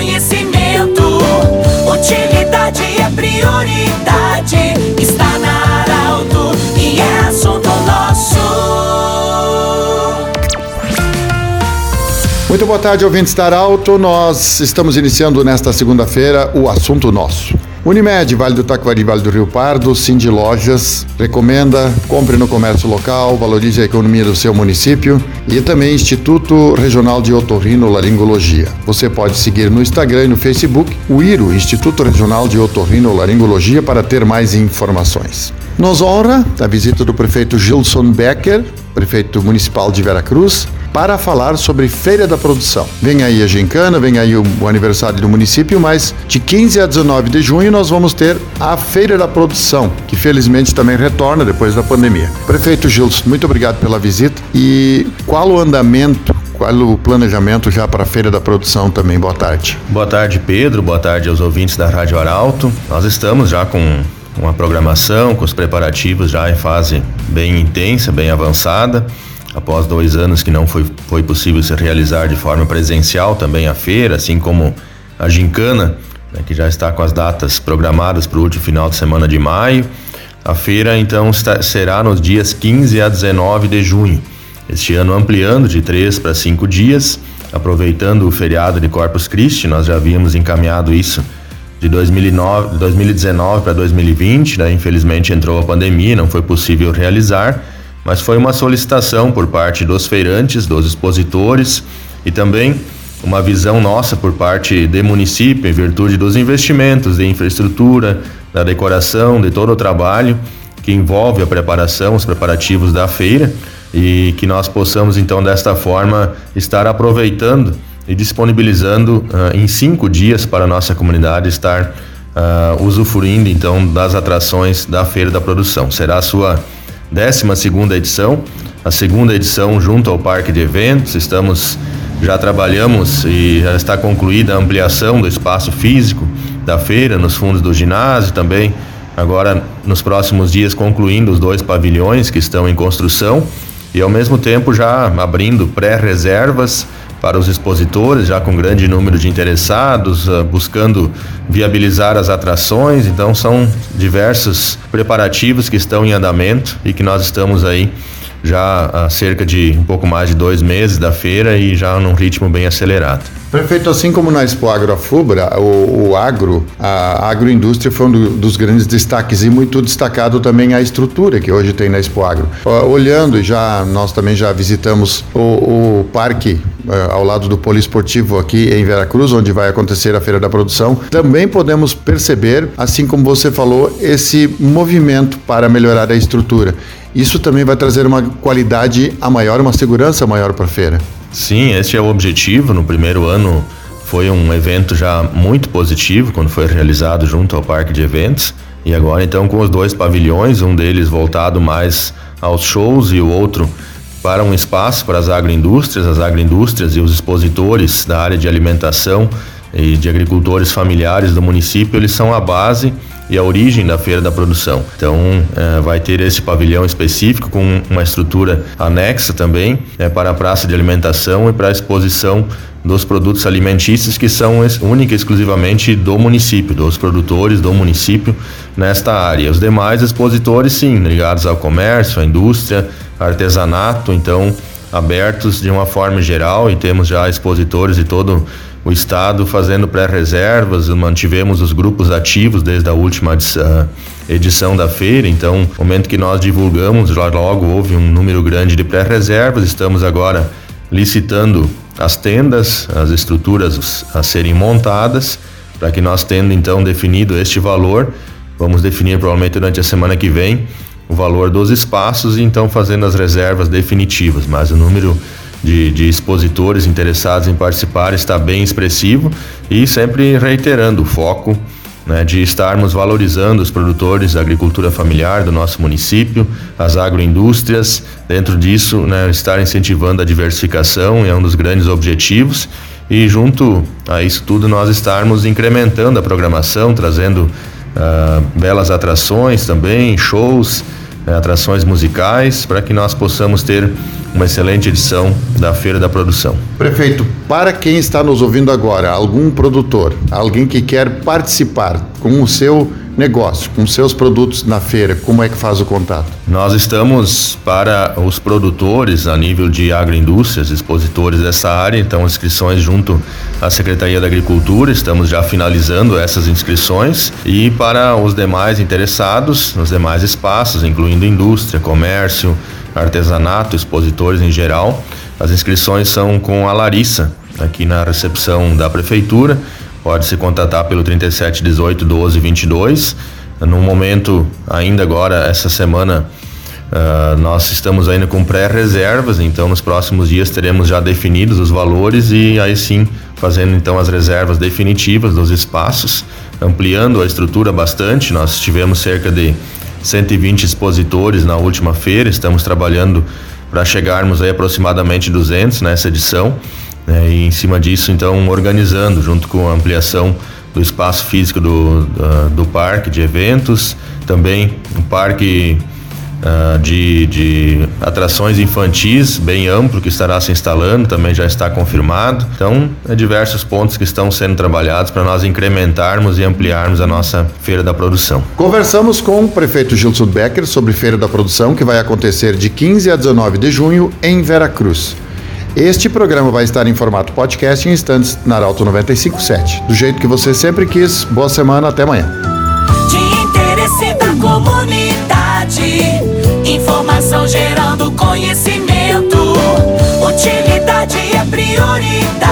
conhecimento. Utilidade é prioridade. Está na Arauto e é assunto nosso. Muito boa tarde, ouvintes da Arauto. Nós estamos iniciando nesta segunda-feira o assunto nosso. Unimed, Vale do Taquari, Vale do Rio Pardo, Cindy Lojas, recomenda, compre no comércio local, valorize a economia do seu município e também Instituto Regional de Otorrinolaringologia. Você pode seguir no Instagram e no Facebook o IRO, Instituto Regional de Otorrinolaringologia, para ter mais informações. Nos honra a visita do prefeito Gilson Becker, prefeito municipal de Veracruz, para falar sobre Feira da Produção. Vem aí a gincana, vem aí o, o, aniversário do município, mas de 15 a 19 de junho nós vamos ter a Feira da Produção, que felizmente também retorna depois da pandemia. Prefeito Gilson, muito obrigado pela visita e qual o andamento qual o planejamento já para a Feira da Produção também? Boa tarde. Boa tarde, Pedro. Boa tarde aos ouvintes da Rádio Arauto. Nós estamos já com uma programação, com os preparativos já em fase bem intensa, bem avançada após dois anos que não foi, foi possível se realizar de forma presencial também a feira, assim como a gincana, né, que já está com as datas programadas para o último final de semana de maio. A feira então está, será nos dias 15 a 19 de junho. Este ano ampliando de três para cinco dias, aproveitando o feriado de Corpus Christi, nós já havíamos encaminhado isso de 2009, 2019 para 2020, né? infelizmente entrou a pandemia, não foi possível realizar mas foi uma solicitação por parte dos feirantes, dos expositores e também uma visão nossa por parte do município em virtude dos investimentos de infraestrutura, da decoração, de todo o trabalho que envolve a preparação, os preparativos da feira e que nós possamos então desta forma estar aproveitando e disponibilizando uh, em cinco dias para a nossa comunidade estar uh, usufruindo então das atrações da feira da produção. Será a sua 12 segunda edição, a segunda edição junto ao Parque de Eventos. Estamos já trabalhamos e já está concluída a ampliação do espaço físico da feira nos fundos do ginásio também. Agora, nos próximos dias, concluindo os dois pavilhões que estão em construção e, ao mesmo tempo, já abrindo pré-reservas para os expositores, já com grande número de interessados, uh, buscando viabilizar as atrações. Então, são diversos preparativos que estão em andamento e que nós estamos aí já há cerca de um pouco mais de dois meses da feira e já num ritmo bem acelerado. Prefeito, assim como na Expo Agro Afubra, o, o agro, a agroindústria foi um do, dos grandes destaques e muito destacado também a estrutura que hoje tem na Expo Agro. Olhando, já nós também já visitamos o, o parque ao lado do poliesportivo aqui em Veracruz, onde vai acontecer a Feira da Produção. Também podemos perceber, assim como você falou, esse movimento para melhorar a estrutura. Isso também vai trazer uma qualidade a maior, uma segurança maior para a feira. Sim, esse é o objetivo. No primeiro ano foi um evento já muito positivo quando foi realizado junto ao parque de eventos. E agora então com os dois pavilhões, um deles voltado mais aos shows e o outro para um espaço para as agroindústrias, as agroindústrias e os expositores da área de alimentação e de agricultores familiares do município, eles são a base e a origem da feira da produção. Então, é, vai ter esse pavilhão específico com uma estrutura anexa também é, para a praça de alimentação e para a exposição dos produtos alimentícios que são única e exclusivamente do município, dos produtores do município nesta área. Os demais expositores, sim, ligados ao comércio, à indústria, artesanato, então abertos de uma forma geral e temos já expositores de todo o Estado fazendo pré-reservas, mantivemos os grupos ativos desde a última edição da feira, então, no momento que nós divulgamos, logo houve um número grande de pré-reservas, estamos agora licitando as tendas, as estruturas a serem montadas, para que nós tendo então definido este valor, vamos definir provavelmente durante a semana que vem o valor dos espaços e então fazendo as reservas definitivas, mas o número de, de expositores interessados em participar está bem expressivo e sempre reiterando o foco né, de estarmos valorizando os produtores da agricultura familiar do nosso município, as agroindústrias, dentro disso, né, estar incentivando a diversificação é um dos grandes objetivos. E junto a isso tudo nós estarmos incrementando a programação, trazendo uh, belas atrações também, shows, atrações musicais, para que nós possamos ter uma excelente edição da Feira da Produção. Prefeito, para quem está nos ouvindo agora, algum produtor, alguém que quer participar com o seu negócio, com seus produtos na feira, como é que faz o contato? Nós estamos para os produtores a nível de agroindústrias, expositores dessa área, então inscrições junto à Secretaria da Agricultura, estamos já finalizando essas inscrições e para os demais interessados, nos demais espaços, incluindo indústria, comércio, artesanato, expositores em geral, as inscrições são com a Larissa, aqui na recepção da prefeitura pode se contatar pelo 37 18 12 22. No momento, ainda agora, essa semana, uh, nós estamos ainda com pré-reservas, então nos próximos dias teremos já definidos os valores e aí sim fazendo então as reservas definitivas dos espaços, ampliando a estrutura bastante. Nós tivemos cerca de 120 expositores na última feira, estamos trabalhando para chegarmos aí aproximadamente 200 nessa edição. Né? E em cima disso, então, organizando junto com a ampliação do espaço físico do, do, do parque de eventos, também um parque uh, de, de atrações infantis bem amplo que estará se instalando, também já está confirmado. Então, é diversos pontos que estão sendo trabalhados para nós incrementarmos e ampliarmos a nossa Feira da Produção. Conversamos com o prefeito Gilson Becker sobre Feira da Produção, que vai acontecer de 15 a 19 de junho em Veracruz. Este programa vai estar em formato podcast em instantes na Arauto 957. Do jeito que você sempre quis, boa semana, até amanhã. De interesse da comunidade, informação gerando conhecimento, utilidade é prioridade.